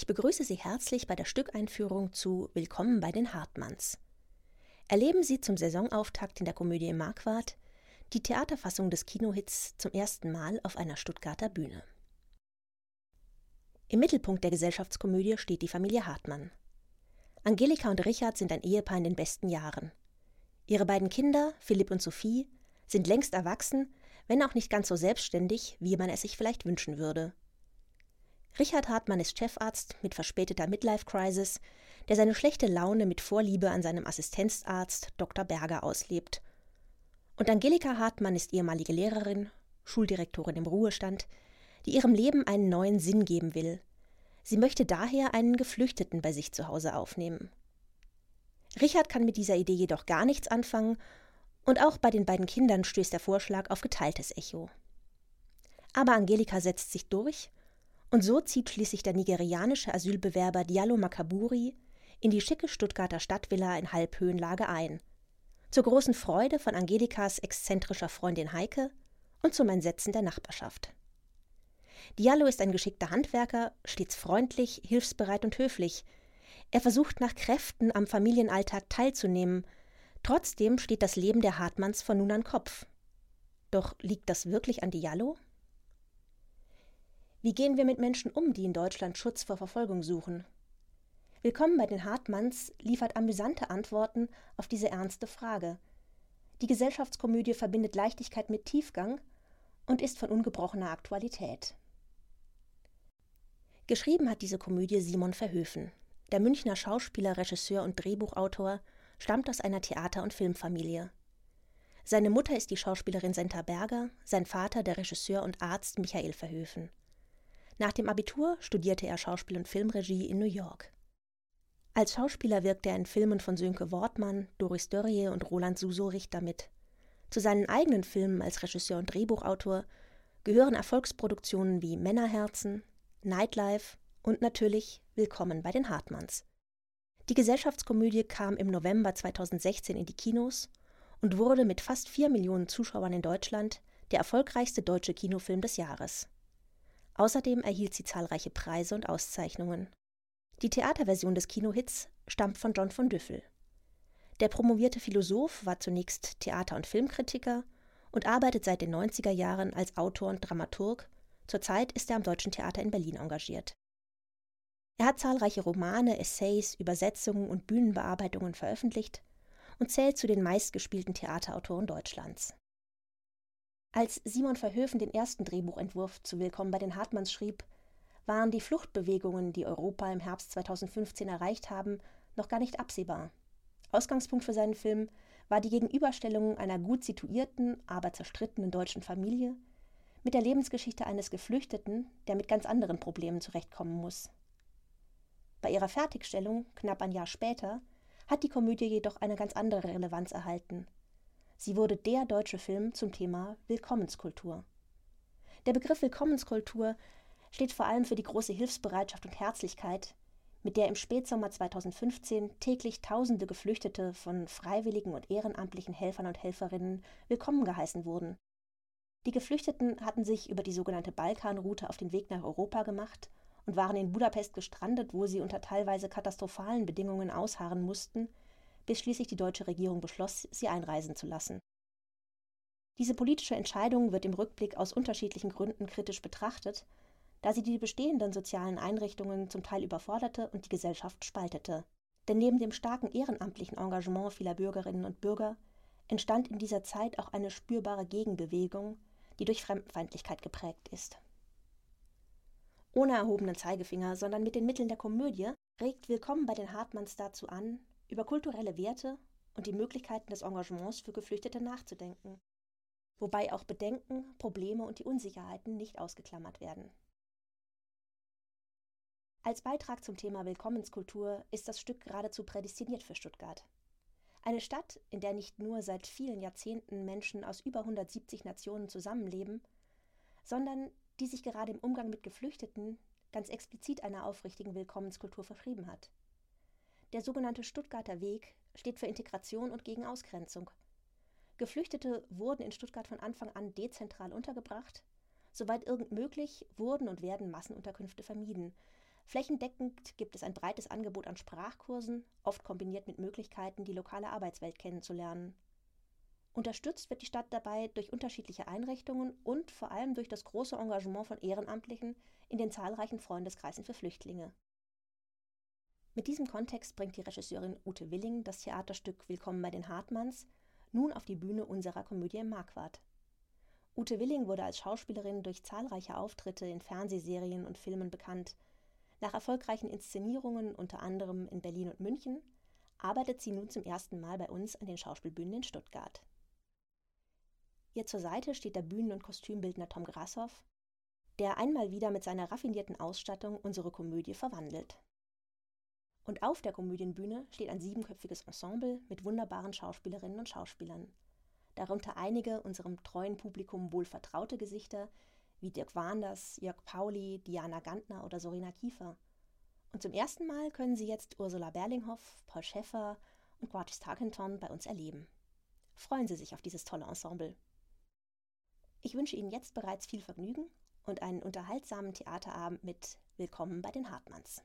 Ich begrüße Sie herzlich bei der Stückeinführung zu Willkommen bei den Hartmanns. Erleben Sie zum Saisonauftakt in der Komödie Marquardt die Theaterfassung des Kinohits zum ersten Mal auf einer Stuttgarter Bühne. Im Mittelpunkt der Gesellschaftskomödie steht die Familie Hartmann. Angelika und Richard sind ein Ehepaar in den besten Jahren. Ihre beiden Kinder, Philipp und Sophie, sind längst erwachsen, wenn auch nicht ganz so selbstständig, wie man es sich vielleicht wünschen würde. Richard Hartmann ist Chefarzt mit verspäteter Midlife-Crisis, der seine schlechte Laune mit Vorliebe an seinem Assistenzarzt Dr. Berger auslebt. Und Angelika Hartmann ist ehemalige Lehrerin, Schuldirektorin im Ruhestand, die ihrem Leben einen neuen Sinn geben will. Sie möchte daher einen Geflüchteten bei sich zu Hause aufnehmen. Richard kann mit dieser Idee jedoch gar nichts anfangen und auch bei den beiden Kindern stößt der Vorschlag auf geteiltes Echo. Aber Angelika setzt sich durch und so zieht schließlich der nigerianische Asylbewerber Diallo Makaburi in die schicke Stuttgarter Stadtvilla in Halbhöhenlage ein. Zur großen Freude von Angelikas exzentrischer Freundin Heike und zum Entsetzen der Nachbarschaft. Diallo ist ein geschickter Handwerker, stets freundlich, hilfsbereit und höflich. Er versucht nach Kräften am Familienalltag teilzunehmen. Trotzdem steht das Leben der Hartmanns von nun an Kopf. Doch liegt das wirklich an Diallo? Wie gehen wir mit Menschen um, die in Deutschland Schutz vor Verfolgung suchen? Willkommen bei den Hartmanns liefert amüsante Antworten auf diese ernste Frage. Die Gesellschaftskomödie verbindet Leichtigkeit mit Tiefgang und ist von ungebrochener Aktualität. Geschrieben hat diese Komödie Simon Verhöfen. Der Münchner Schauspieler, Regisseur und Drehbuchautor stammt aus einer Theater- und Filmfamilie. Seine Mutter ist die Schauspielerin Senta Berger, sein Vater der Regisseur und Arzt Michael Verhöfen. Nach dem Abitur studierte er Schauspiel und Filmregie in New York. Als Schauspieler wirkte er in Filmen von Sönke Wortmann, Doris Dörrie und Roland Suso Richter mit. Zu seinen eigenen Filmen als Regisseur und Drehbuchautor gehören Erfolgsproduktionen wie Männerherzen, Nightlife und natürlich Willkommen bei den Hartmanns. Die Gesellschaftskomödie kam im November 2016 in die Kinos und wurde mit fast vier Millionen Zuschauern in Deutschland der erfolgreichste deutsche Kinofilm des Jahres. Außerdem erhielt sie zahlreiche Preise und Auszeichnungen. Die Theaterversion des Kinohits stammt von John von Düffel. Der promovierte Philosoph war zunächst Theater- und Filmkritiker und arbeitet seit den 90er Jahren als Autor und Dramaturg. Zurzeit ist er am Deutschen Theater in Berlin engagiert. Er hat zahlreiche Romane, Essays, Übersetzungen und Bühnenbearbeitungen veröffentlicht und zählt zu den meistgespielten Theaterautoren Deutschlands. Als Simon Verhöfen den ersten Drehbuchentwurf zu Willkommen bei den Hartmanns schrieb, waren die Fluchtbewegungen, die Europa im Herbst 2015 erreicht haben, noch gar nicht absehbar. Ausgangspunkt für seinen Film war die Gegenüberstellung einer gut situierten, aber zerstrittenen deutschen Familie mit der Lebensgeschichte eines Geflüchteten, der mit ganz anderen Problemen zurechtkommen muss. Bei ihrer Fertigstellung, knapp ein Jahr später, hat die Komödie jedoch eine ganz andere Relevanz erhalten – Sie wurde der deutsche Film zum Thema Willkommenskultur. Der Begriff Willkommenskultur steht vor allem für die große Hilfsbereitschaft und Herzlichkeit, mit der im Spätsommer 2015 täglich Tausende Geflüchtete von freiwilligen und ehrenamtlichen Helfern und Helferinnen willkommen geheißen wurden. Die Geflüchteten hatten sich über die sogenannte Balkanroute auf den Weg nach Europa gemacht und waren in Budapest gestrandet, wo sie unter teilweise katastrophalen Bedingungen ausharren mussten, bis schließlich die deutsche Regierung beschloss, sie einreisen zu lassen. Diese politische Entscheidung wird im Rückblick aus unterschiedlichen Gründen kritisch betrachtet, da sie die bestehenden sozialen Einrichtungen zum Teil überforderte und die Gesellschaft spaltete. Denn neben dem starken ehrenamtlichen Engagement vieler Bürgerinnen und Bürger entstand in dieser Zeit auch eine spürbare Gegenbewegung, die durch Fremdenfeindlichkeit geprägt ist. Ohne erhobenen Zeigefinger, sondern mit den Mitteln der Komödie regt Willkommen bei den Hartmanns dazu an, über kulturelle Werte und die Möglichkeiten des Engagements für Geflüchtete nachzudenken, wobei auch Bedenken, Probleme und die Unsicherheiten nicht ausgeklammert werden. Als Beitrag zum Thema Willkommenskultur ist das Stück geradezu prädestiniert für Stuttgart. Eine Stadt, in der nicht nur seit vielen Jahrzehnten Menschen aus über 170 Nationen zusammenleben, sondern die sich gerade im Umgang mit Geflüchteten ganz explizit einer aufrichtigen Willkommenskultur verschrieben hat. Der sogenannte Stuttgarter Weg steht für Integration und gegen Ausgrenzung. Geflüchtete wurden in Stuttgart von Anfang an dezentral untergebracht. Soweit irgend möglich wurden und werden Massenunterkünfte vermieden. Flächendeckend gibt es ein breites Angebot an Sprachkursen, oft kombiniert mit Möglichkeiten, die lokale Arbeitswelt kennenzulernen. Unterstützt wird die Stadt dabei durch unterschiedliche Einrichtungen und vor allem durch das große Engagement von Ehrenamtlichen in den zahlreichen Freundeskreisen für Flüchtlinge. Mit diesem Kontext bringt die Regisseurin Ute Willing das Theaterstück Willkommen bei den Hartmanns nun auf die Bühne unserer Komödie im Marquardt. Ute Willing wurde als Schauspielerin durch zahlreiche Auftritte in Fernsehserien und Filmen bekannt. Nach erfolgreichen Inszenierungen, unter anderem in Berlin und München, arbeitet sie nun zum ersten Mal bei uns an den Schauspielbühnen in Stuttgart. Ihr zur Seite steht der Bühnen- und Kostümbildner Tom Grashoff, der einmal wieder mit seiner raffinierten Ausstattung unsere Komödie verwandelt. Und auf der Komödienbühne steht ein siebenköpfiges Ensemble mit wunderbaren Schauspielerinnen und Schauspielern. Darunter einige unserem treuen Publikum wohl vertraute Gesichter wie Dirk Wanders, Jörg Pauli, Diana Gantner oder Sorina Kiefer. Und zum ersten Mal können Sie jetzt Ursula Berlinghoff, Paul Schäffer und Quartis Tarkenton bei uns erleben. Freuen Sie sich auf dieses tolle Ensemble. Ich wünsche Ihnen jetzt bereits viel Vergnügen und einen unterhaltsamen Theaterabend mit Willkommen bei den Hartmanns.